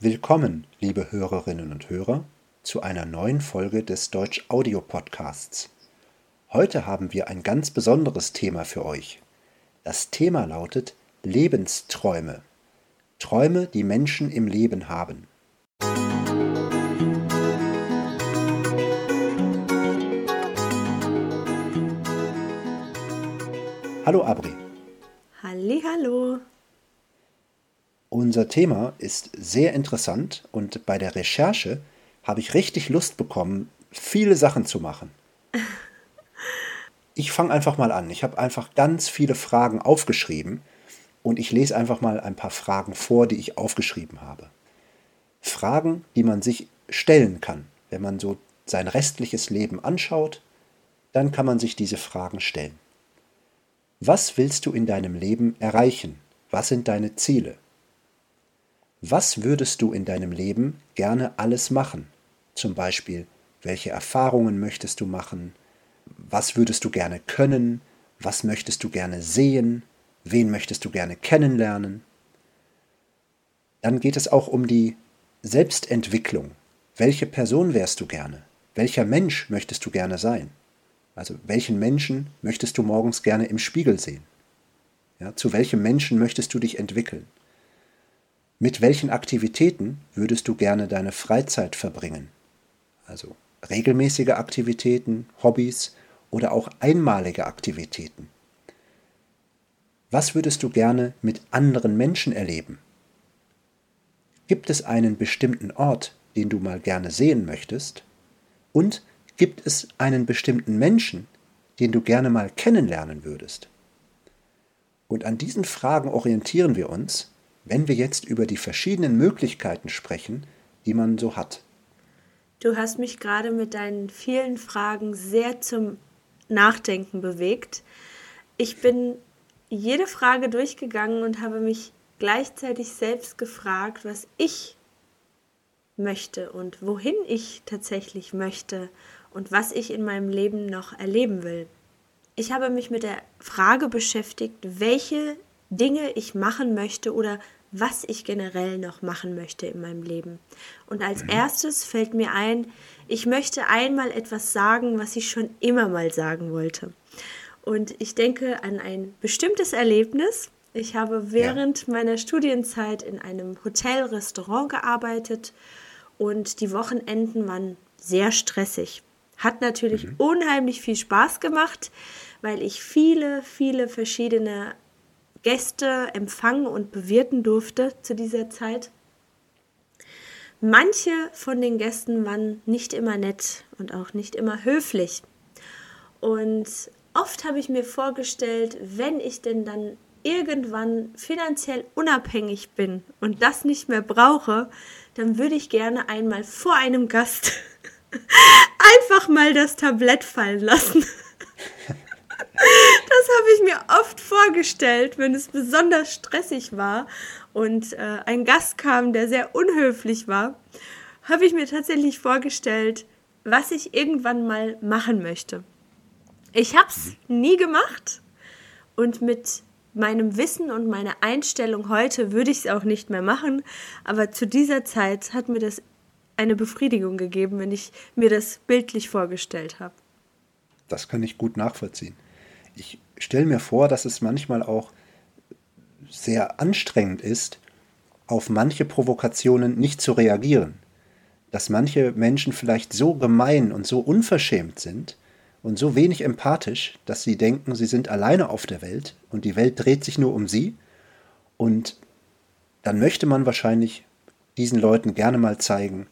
Willkommen, liebe Hörerinnen und Hörer, zu einer neuen Folge des Deutsch Audio Podcasts. Heute haben wir ein ganz besonderes Thema für euch. Das Thema lautet Lebensträume. Träume, die Menschen im Leben haben. Hallo Abri. Halli, hallo. Unser Thema ist sehr interessant und bei der Recherche habe ich richtig Lust bekommen, viele Sachen zu machen. Ich fange einfach mal an. Ich habe einfach ganz viele Fragen aufgeschrieben und ich lese einfach mal ein paar Fragen vor, die ich aufgeschrieben habe. Fragen, die man sich stellen kann. Wenn man so sein restliches Leben anschaut, dann kann man sich diese Fragen stellen. Was willst du in deinem Leben erreichen? Was sind deine Ziele? Was würdest du in deinem Leben gerne alles machen? Zum Beispiel, welche Erfahrungen möchtest du machen? Was würdest du gerne können? Was möchtest du gerne sehen? Wen möchtest du gerne kennenlernen? Dann geht es auch um die Selbstentwicklung. Welche Person wärst du gerne? Welcher Mensch möchtest du gerne sein? Also welchen Menschen möchtest du morgens gerne im Spiegel sehen? Ja, zu welchem Menschen möchtest du dich entwickeln? Mit welchen Aktivitäten würdest du gerne deine Freizeit verbringen? Also regelmäßige Aktivitäten, Hobbys oder auch einmalige Aktivitäten. Was würdest du gerne mit anderen Menschen erleben? Gibt es einen bestimmten Ort, den du mal gerne sehen möchtest? Und Gibt es einen bestimmten Menschen, den du gerne mal kennenlernen würdest? Und an diesen Fragen orientieren wir uns, wenn wir jetzt über die verschiedenen Möglichkeiten sprechen, die man so hat. Du hast mich gerade mit deinen vielen Fragen sehr zum Nachdenken bewegt. Ich bin jede Frage durchgegangen und habe mich gleichzeitig selbst gefragt, was ich möchte und wohin ich tatsächlich möchte und was ich in meinem Leben noch erleben will. Ich habe mich mit der Frage beschäftigt, welche Dinge ich machen möchte oder was ich generell noch machen möchte in meinem Leben. Und als mhm. erstes fällt mir ein, ich möchte einmal etwas sagen, was ich schon immer mal sagen wollte. Und ich denke an ein bestimmtes Erlebnis. Ich habe während ja. meiner Studienzeit in einem Hotel-Restaurant gearbeitet und die Wochenenden waren sehr stressig. Hat natürlich mhm. unheimlich viel Spaß gemacht, weil ich viele, viele verschiedene Gäste empfangen und bewirten durfte zu dieser Zeit. Manche von den Gästen waren nicht immer nett und auch nicht immer höflich. Und oft habe ich mir vorgestellt, wenn ich denn dann irgendwann finanziell unabhängig bin und das nicht mehr brauche, dann würde ich gerne einmal vor einem Gast einfach mal das Tablett fallen lassen. Das habe ich mir oft vorgestellt, wenn es besonders stressig war und äh, ein Gast kam, der sehr unhöflich war, habe ich mir tatsächlich vorgestellt, was ich irgendwann mal machen möchte. Ich habe es nie gemacht und mit meinem Wissen und meiner Einstellung heute würde ich es auch nicht mehr machen, aber zu dieser Zeit hat mir das eine Befriedigung gegeben, wenn ich mir das bildlich vorgestellt habe. Das kann ich gut nachvollziehen. Ich stelle mir vor, dass es manchmal auch sehr anstrengend ist, auf manche Provokationen nicht zu reagieren. Dass manche Menschen vielleicht so gemein und so unverschämt sind und so wenig empathisch, dass sie denken, sie sind alleine auf der Welt und die Welt dreht sich nur um sie. Und dann möchte man wahrscheinlich diesen Leuten gerne mal zeigen,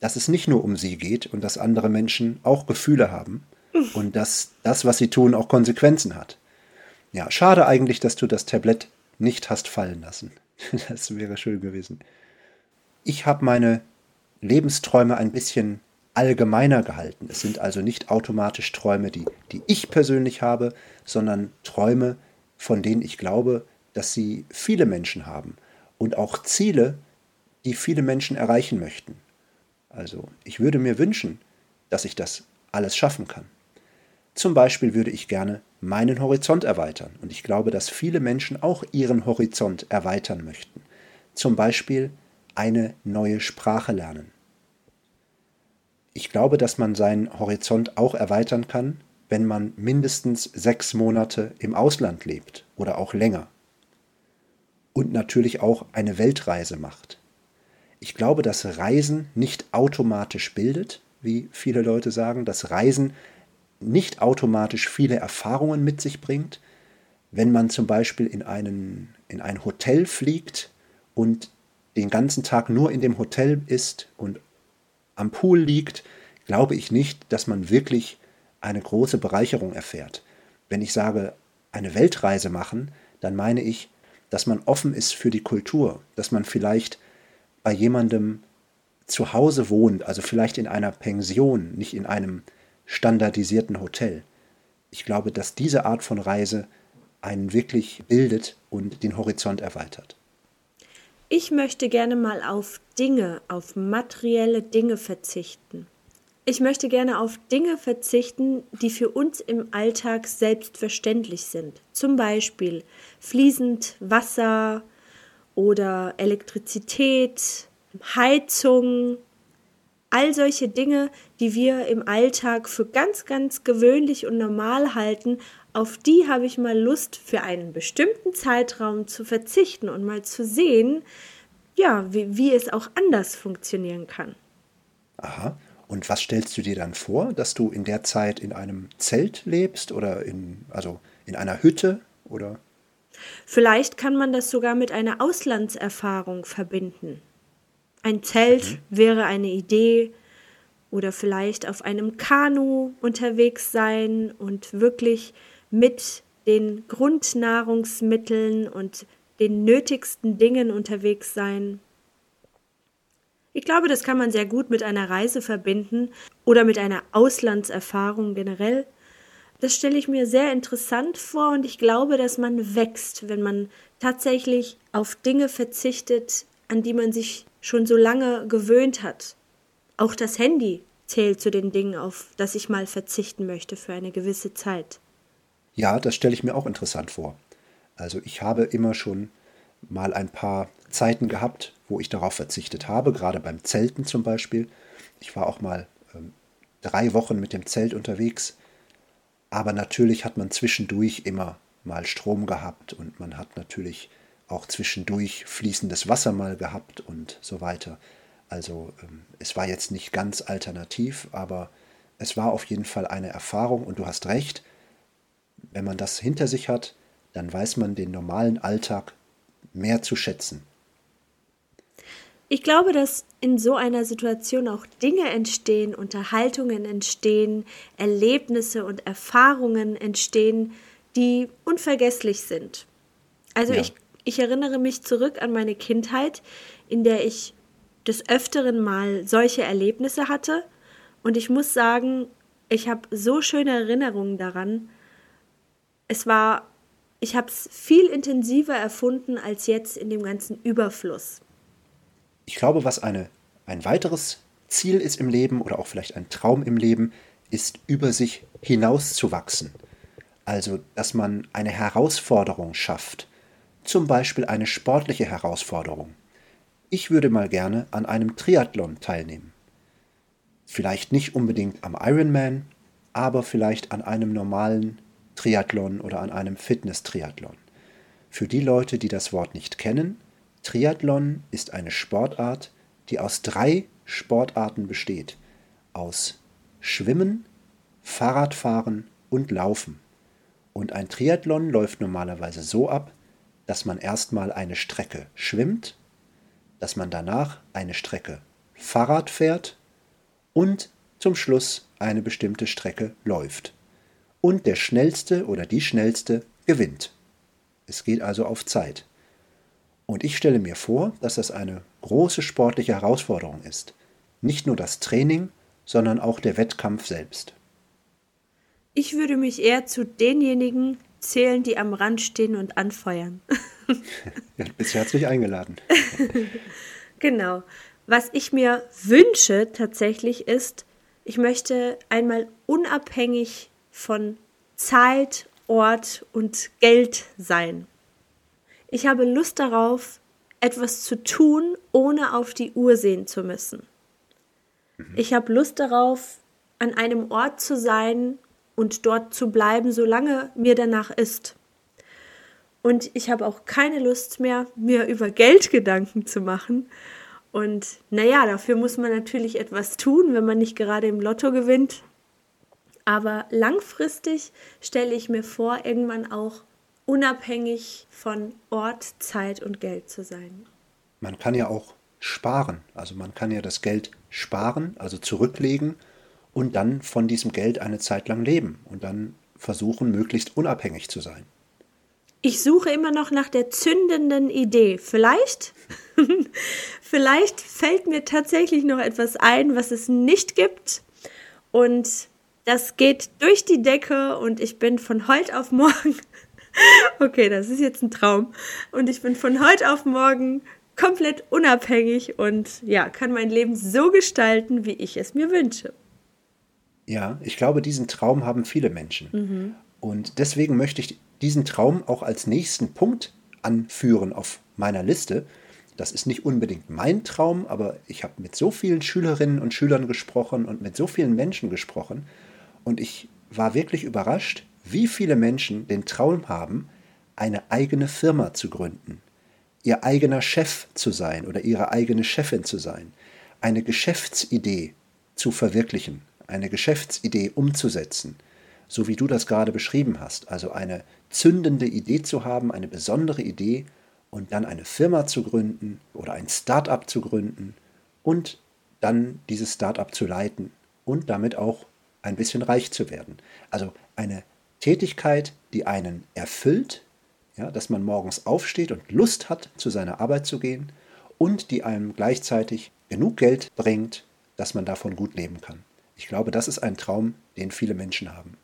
dass es nicht nur um sie geht und dass andere Menschen auch Gefühle haben und dass das, was sie tun, auch Konsequenzen hat. Ja, schade eigentlich, dass du das Tablett nicht hast fallen lassen. Das wäre schön gewesen. Ich habe meine Lebensträume ein bisschen allgemeiner gehalten. Es sind also nicht automatisch Träume, die, die ich persönlich habe, sondern Träume, von denen ich glaube, dass sie viele Menschen haben und auch Ziele, die viele Menschen erreichen möchten. Also ich würde mir wünschen, dass ich das alles schaffen kann. Zum Beispiel würde ich gerne meinen Horizont erweitern und ich glaube, dass viele Menschen auch ihren Horizont erweitern möchten. Zum Beispiel eine neue Sprache lernen. Ich glaube, dass man seinen Horizont auch erweitern kann, wenn man mindestens sechs Monate im Ausland lebt oder auch länger. Und natürlich auch eine Weltreise macht. Ich glaube, dass Reisen nicht automatisch bildet, wie viele Leute sagen, dass Reisen nicht automatisch viele Erfahrungen mit sich bringt. Wenn man zum Beispiel in, einen, in ein Hotel fliegt und den ganzen Tag nur in dem Hotel ist und am Pool liegt, glaube ich nicht, dass man wirklich eine große Bereicherung erfährt. Wenn ich sage, eine Weltreise machen, dann meine ich, dass man offen ist für die Kultur, dass man vielleicht bei jemandem zu Hause wohnt, also vielleicht in einer Pension, nicht in einem standardisierten Hotel. Ich glaube, dass diese Art von Reise einen wirklich bildet und den Horizont erweitert. Ich möchte gerne mal auf Dinge, auf materielle Dinge verzichten. Ich möchte gerne auf Dinge verzichten, die für uns im Alltag selbstverständlich sind. Zum Beispiel fließend Wasser oder Elektrizität, Heizung, all solche Dinge, die wir im Alltag für ganz, ganz gewöhnlich und normal halten, auf die habe ich mal Lust, für einen bestimmten Zeitraum zu verzichten und mal zu sehen, ja, wie, wie es auch anders funktionieren kann. Aha. Und was stellst du dir dann vor, dass du in der Zeit in einem Zelt lebst oder in, also in einer Hütte oder? Vielleicht kann man das sogar mit einer Auslandserfahrung verbinden. Ein Zelt mhm. wäre eine Idee oder vielleicht auf einem Kanu unterwegs sein und wirklich mit den Grundnahrungsmitteln und den nötigsten Dingen unterwegs sein. Ich glaube, das kann man sehr gut mit einer Reise verbinden oder mit einer Auslandserfahrung generell. Das stelle ich mir sehr interessant vor und ich glaube, dass man wächst, wenn man tatsächlich auf Dinge verzichtet, an die man sich schon so lange gewöhnt hat. Auch das Handy zählt zu den Dingen, auf das ich mal verzichten möchte für eine gewisse Zeit. Ja, das stelle ich mir auch interessant vor. Also ich habe immer schon mal ein paar Zeiten gehabt, wo ich darauf verzichtet habe, gerade beim Zelten zum Beispiel. Ich war auch mal ähm, drei Wochen mit dem Zelt unterwegs, aber natürlich hat man zwischendurch immer mal Strom gehabt und man hat natürlich auch zwischendurch fließendes Wasser mal gehabt und so weiter. Also ähm, es war jetzt nicht ganz alternativ, aber es war auf jeden Fall eine Erfahrung und du hast recht, wenn man das hinter sich hat, dann weiß man den normalen Alltag mehr zu schätzen. Ich glaube, dass in so einer Situation auch Dinge entstehen, Unterhaltungen entstehen, Erlebnisse und Erfahrungen entstehen, die unvergesslich sind. Also ja. ich, ich erinnere mich zurück an meine Kindheit, in der ich des öfteren Mal solche Erlebnisse hatte. Und ich muss sagen, ich habe so schöne Erinnerungen daran. Es war, ich habe es viel intensiver erfunden als jetzt in dem ganzen Überfluss ich glaube, was eine, ein weiteres Ziel ist im Leben oder auch vielleicht ein Traum im Leben, ist über sich hinauszuwachsen. Also, dass man eine Herausforderung schafft, zum Beispiel eine sportliche Herausforderung. Ich würde mal gerne an einem Triathlon teilnehmen. Vielleicht nicht unbedingt am Ironman, aber vielleicht an einem normalen Triathlon oder an einem Fitness-Triathlon. Für die Leute, die das Wort nicht kennen, Triathlon ist eine Sportart, die aus drei Sportarten besteht. Aus Schwimmen, Fahrradfahren und Laufen. Und ein Triathlon läuft normalerweise so ab, dass man erstmal eine Strecke schwimmt, dass man danach eine Strecke Fahrrad fährt und zum Schluss eine bestimmte Strecke läuft. Und der Schnellste oder die Schnellste gewinnt. Es geht also auf Zeit. Und ich stelle mir vor, dass das eine große sportliche Herausforderung ist. Nicht nur das Training, sondern auch der Wettkampf selbst. Ich würde mich eher zu denjenigen zählen, die am Rand stehen und anfeuern. ja, du bist herzlich eingeladen. genau. Was ich mir wünsche tatsächlich ist, ich möchte einmal unabhängig von Zeit, Ort und Geld sein. Ich habe Lust darauf, etwas zu tun, ohne auf die Uhr sehen zu müssen. Ich habe Lust darauf, an einem Ort zu sein und dort zu bleiben, solange mir danach ist. Und ich habe auch keine Lust mehr, mir über Geld Gedanken zu machen. Und naja, dafür muss man natürlich etwas tun, wenn man nicht gerade im Lotto gewinnt. Aber langfristig stelle ich mir vor, irgendwann auch unabhängig von Ort, Zeit und Geld zu sein. Man kann ja auch sparen. Also man kann ja das Geld sparen, also zurücklegen und dann von diesem Geld eine Zeit lang leben und dann versuchen, möglichst unabhängig zu sein. Ich suche immer noch nach der zündenden Idee. Vielleicht, vielleicht fällt mir tatsächlich noch etwas ein, was es nicht gibt. Und das geht durch die Decke und ich bin von heute auf morgen. okay, das ist jetzt ein Traum. Und ich bin von heute auf morgen komplett unabhängig und ja, kann mein Leben so gestalten, wie ich es mir wünsche. Ja, ich glaube, diesen Traum haben viele Menschen. Mhm. Und deswegen möchte ich diesen Traum auch als nächsten Punkt anführen auf meiner Liste. Das ist nicht unbedingt mein Traum, aber ich habe mit so vielen Schülerinnen und Schülern gesprochen und mit so vielen Menschen gesprochen. Und ich war wirklich überrascht, wie viele Menschen den Traum haben, eine eigene Firma zu gründen, ihr eigener Chef zu sein oder ihre eigene Chefin zu sein, eine Geschäftsidee zu verwirklichen, eine Geschäftsidee umzusetzen, so wie du das gerade beschrieben hast, also eine zündende Idee zu haben, eine besondere Idee und dann eine Firma zu gründen oder ein Start-up zu gründen und dann dieses Start-up zu leiten und damit auch ein bisschen reich zu werden. Also eine Tätigkeit, die einen erfüllt, ja, dass man morgens aufsteht und Lust hat, zu seiner Arbeit zu gehen und die einem gleichzeitig genug Geld bringt, dass man davon gut leben kann. Ich glaube, das ist ein Traum, den viele Menschen haben.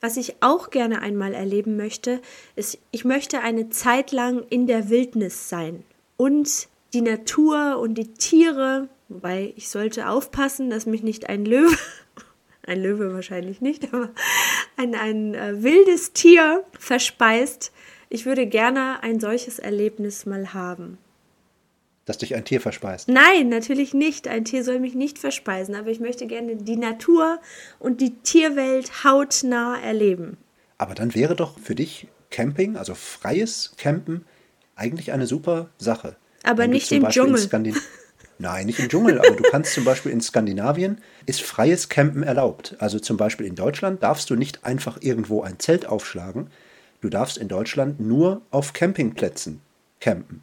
Was ich auch gerne einmal erleben möchte, ist, ich möchte eine Zeit lang in der Wildnis sein und die Natur und die Tiere, wobei ich sollte aufpassen, dass mich nicht ein Löwe, ein Löwe wahrscheinlich nicht, aber ein, ein äh, wildes Tier verspeist. Ich würde gerne ein solches Erlebnis mal haben dass dich ein Tier verspeist. Nein, natürlich nicht. Ein Tier soll mich nicht verspeisen, aber ich möchte gerne die Natur und die Tierwelt hautnah erleben. Aber dann wäre doch für dich Camping, also freies Campen, eigentlich eine super Sache. Aber nicht im Beispiel Dschungel. Nein, nicht im Dschungel, aber du kannst zum Beispiel in Skandinavien ist freies Campen erlaubt. Also zum Beispiel in Deutschland darfst du nicht einfach irgendwo ein Zelt aufschlagen. Du darfst in Deutschland nur auf Campingplätzen campen.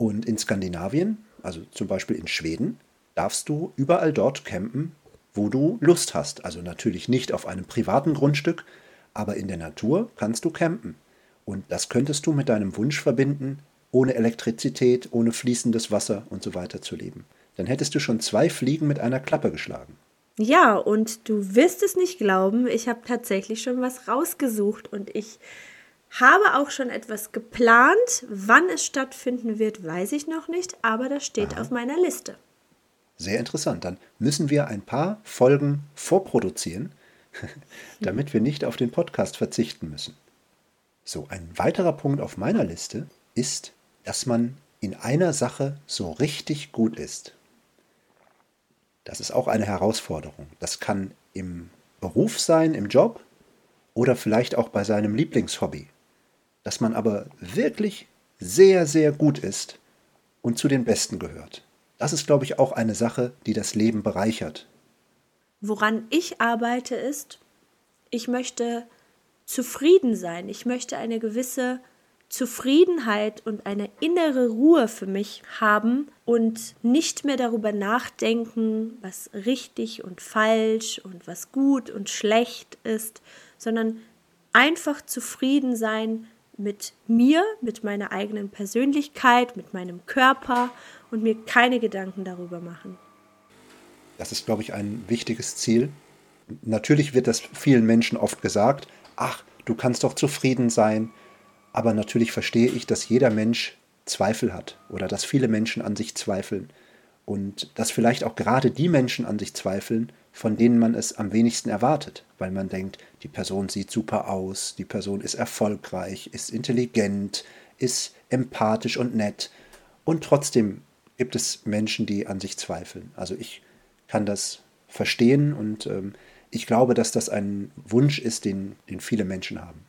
Und in Skandinavien, also zum Beispiel in Schweden, darfst du überall dort campen, wo du Lust hast. Also natürlich nicht auf einem privaten Grundstück, aber in der Natur kannst du campen. Und das könntest du mit deinem Wunsch verbinden, ohne Elektrizität, ohne fließendes Wasser und so weiter zu leben. Dann hättest du schon zwei Fliegen mit einer Klappe geschlagen. Ja, und du wirst es nicht glauben, ich habe tatsächlich schon was rausgesucht und ich habe auch schon etwas geplant. Wann es stattfinden wird, weiß ich noch nicht, aber das steht Aha. auf meiner Liste. Sehr interessant. Dann müssen wir ein paar Folgen vorproduzieren, damit wir nicht auf den Podcast verzichten müssen. So, ein weiterer Punkt auf meiner Liste ist, dass man in einer Sache so richtig gut ist. Das ist auch eine Herausforderung. Das kann im Beruf sein, im Job oder vielleicht auch bei seinem Lieblingshobby dass man aber wirklich sehr, sehr gut ist und zu den Besten gehört. Das ist, glaube ich, auch eine Sache, die das Leben bereichert. Woran ich arbeite ist, ich möchte zufrieden sein. Ich möchte eine gewisse Zufriedenheit und eine innere Ruhe für mich haben und nicht mehr darüber nachdenken, was richtig und falsch und was gut und schlecht ist, sondern einfach zufrieden sein mit mir, mit meiner eigenen Persönlichkeit, mit meinem Körper und mir keine Gedanken darüber machen. Das ist, glaube ich, ein wichtiges Ziel. Natürlich wird das vielen Menschen oft gesagt, ach, du kannst doch zufrieden sein. Aber natürlich verstehe ich, dass jeder Mensch Zweifel hat oder dass viele Menschen an sich zweifeln und dass vielleicht auch gerade die Menschen an sich zweifeln, von denen man es am wenigsten erwartet, weil man denkt, die Person sieht super aus, die Person ist erfolgreich, ist intelligent, ist empathisch und nett. Und trotzdem gibt es Menschen, die an sich zweifeln. Also ich kann das verstehen und ähm, ich glaube, dass das ein Wunsch ist, den, den viele Menschen haben.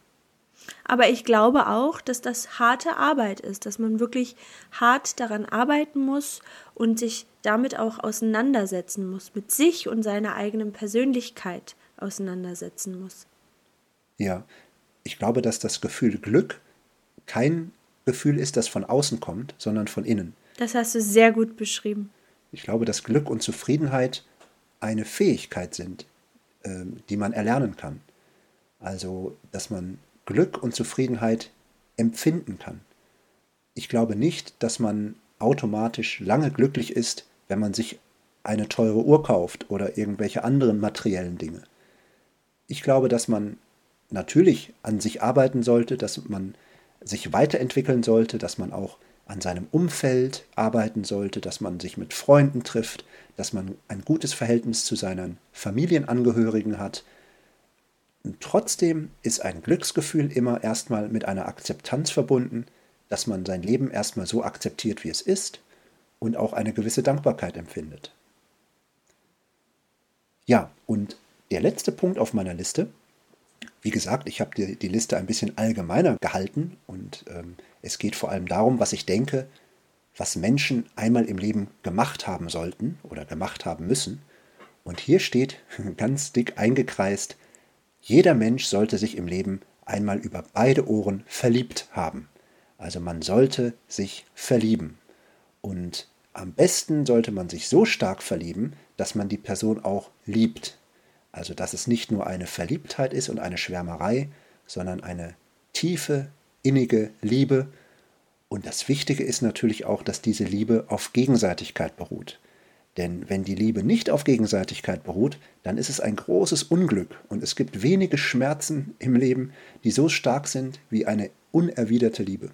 Aber ich glaube auch, dass das harte Arbeit ist, dass man wirklich hart daran arbeiten muss und sich damit auch auseinandersetzen muss, mit sich und seiner eigenen Persönlichkeit auseinandersetzen muss. Ja, ich glaube, dass das Gefühl Glück kein Gefühl ist, das von außen kommt, sondern von innen. Das hast du sehr gut beschrieben. Ich glaube, dass Glück und Zufriedenheit eine Fähigkeit sind, ähm, die man erlernen kann. Also, dass man Glück und Zufriedenheit empfinden kann. Ich glaube nicht, dass man automatisch lange glücklich ist, wenn man sich eine teure Uhr kauft oder irgendwelche anderen materiellen Dinge. Ich glaube, dass man natürlich an sich arbeiten sollte, dass man sich weiterentwickeln sollte, dass man auch an seinem Umfeld arbeiten sollte, dass man sich mit Freunden trifft, dass man ein gutes Verhältnis zu seinen Familienangehörigen hat. Und trotzdem ist ein Glücksgefühl immer erstmal mit einer Akzeptanz verbunden, dass man sein Leben erstmal so akzeptiert, wie es ist und auch eine gewisse Dankbarkeit empfindet. Ja, und der letzte Punkt auf meiner Liste wie gesagt, ich habe die, die Liste ein bisschen allgemeiner gehalten und ähm, es geht vor allem darum, was ich denke, was Menschen einmal im Leben gemacht haben sollten oder gemacht haben müssen. Und hier steht ganz dick eingekreist, jeder Mensch sollte sich im Leben einmal über beide Ohren verliebt haben. Also man sollte sich verlieben. Und am besten sollte man sich so stark verlieben, dass man die Person auch liebt. Also dass es nicht nur eine Verliebtheit ist und eine Schwärmerei, sondern eine tiefe, innige Liebe. Und das Wichtige ist natürlich auch, dass diese Liebe auf Gegenseitigkeit beruht. Denn wenn die Liebe nicht auf Gegenseitigkeit beruht, dann ist es ein großes Unglück und es gibt wenige Schmerzen im Leben, die so stark sind wie eine unerwiderte Liebe.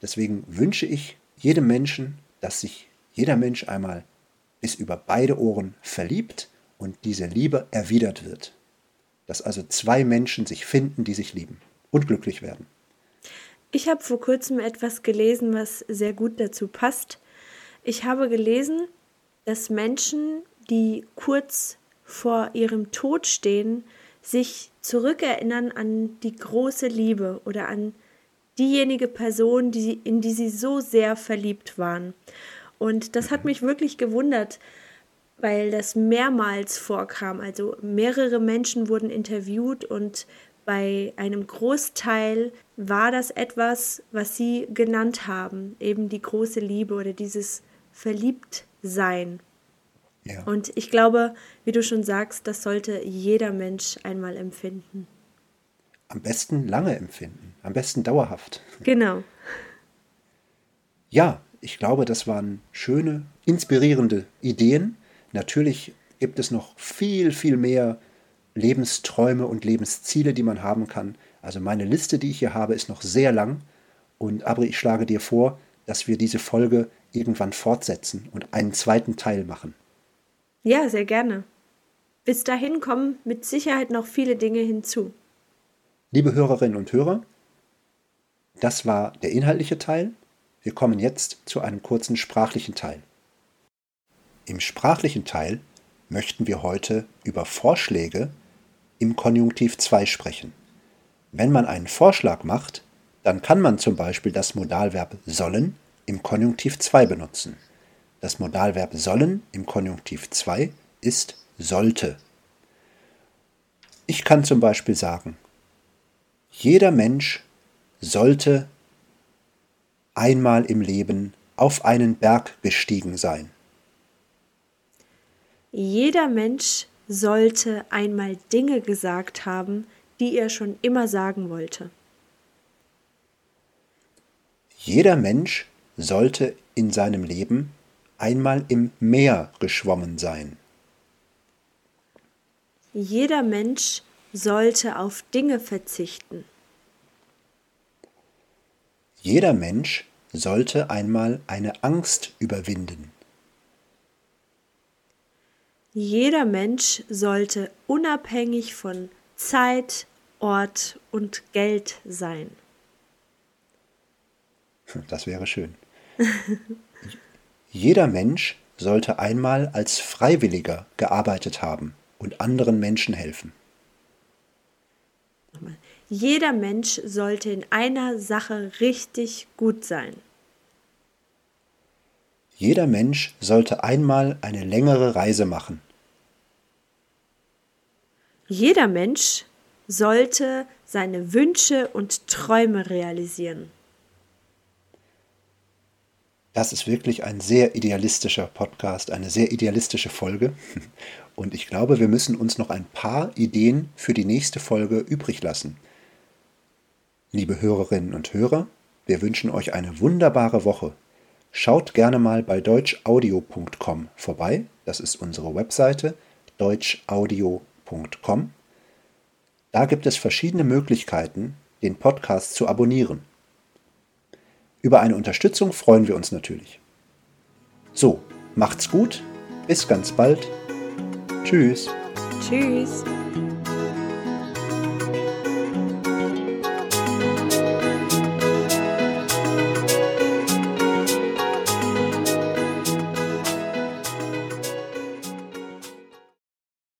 Deswegen wünsche ich jedem Menschen, dass sich jeder Mensch einmal bis über beide Ohren verliebt und diese Liebe erwidert wird. Dass also zwei Menschen sich finden, die sich lieben und glücklich werden. Ich habe vor kurzem etwas gelesen, was sehr gut dazu passt. Ich habe gelesen, dass Menschen, die kurz vor ihrem Tod stehen, sich zurückerinnern an die große Liebe oder an diejenige Person, die, in die sie so sehr verliebt waren. Und das hat mich wirklich gewundert, weil das mehrmals vorkam. Also mehrere Menschen wurden interviewt und bei einem Großteil war das etwas, was sie genannt haben, eben die große Liebe oder dieses Verliebtsein. Ja. Und ich glaube, wie du schon sagst, das sollte jeder Mensch einmal empfinden. Am besten lange empfinden, am besten dauerhaft. Genau. Ja, ich glaube, das waren schöne, inspirierende Ideen, Natürlich gibt es noch viel, viel mehr Lebensträume und Lebensziele, die man haben kann. Also meine Liste, die ich hier habe, ist noch sehr lang. Und Abri, ich schlage dir vor, dass wir diese Folge irgendwann fortsetzen und einen zweiten Teil machen. Ja, sehr gerne. Bis dahin kommen mit Sicherheit noch viele Dinge hinzu. Liebe Hörerinnen und Hörer, das war der inhaltliche Teil. Wir kommen jetzt zu einem kurzen sprachlichen Teil. Im sprachlichen Teil möchten wir heute über Vorschläge im Konjunktiv 2 sprechen. Wenn man einen Vorschlag macht, dann kann man zum Beispiel das Modalverb sollen im Konjunktiv 2 benutzen. Das Modalverb sollen im Konjunktiv 2 ist sollte. Ich kann zum Beispiel sagen, jeder Mensch sollte einmal im Leben auf einen Berg gestiegen sein. Jeder Mensch sollte einmal Dinge gesagt haben, die er schon immer sagen wollte. Jeder Mensch sollte in seinem Leben einmal im Meer geschwommen sein. Jeder Mensch sollte auf Dinge verzichten. Jeder Mensch sollte einmal eine Angst überwinden. Jeder Mensch sollte unabhängig von Zeit, Ort und Geld sein. Das wäre schön. Jeder Mensch sollte einmal als Freiwilliger gearbeitet haben und anderen Menschen helfen. Jeder Mensch sollte in einer Sache richtig gut sein. Jeder Mensch sollte einmal eine längere Reise machen. Jeder Mensch sollte seine Wünsche und Träume realisieren. Das ist wirklich ein sehr idealistischer Podcast, eine sehr idealistische Folge. Und ich glaube, wir müssen uns noch ein paar Ideen für die nächste Folge übrig lassen. Liebe Hörerinnen und Hörer, wir wünschen euch eine wunderbare Woche. Schaut gerne mal bei deutschaudio.com vorbei. Das ist unsere Webseite deutschaudio.com. Da gibt es verschiedene Möglichkeiten, den Podcast zu abonnieren. Über eine Unterstützung freuen wir uns natürlich. So, macht's gut, bis ganz bald. Tschüss. Tschüss.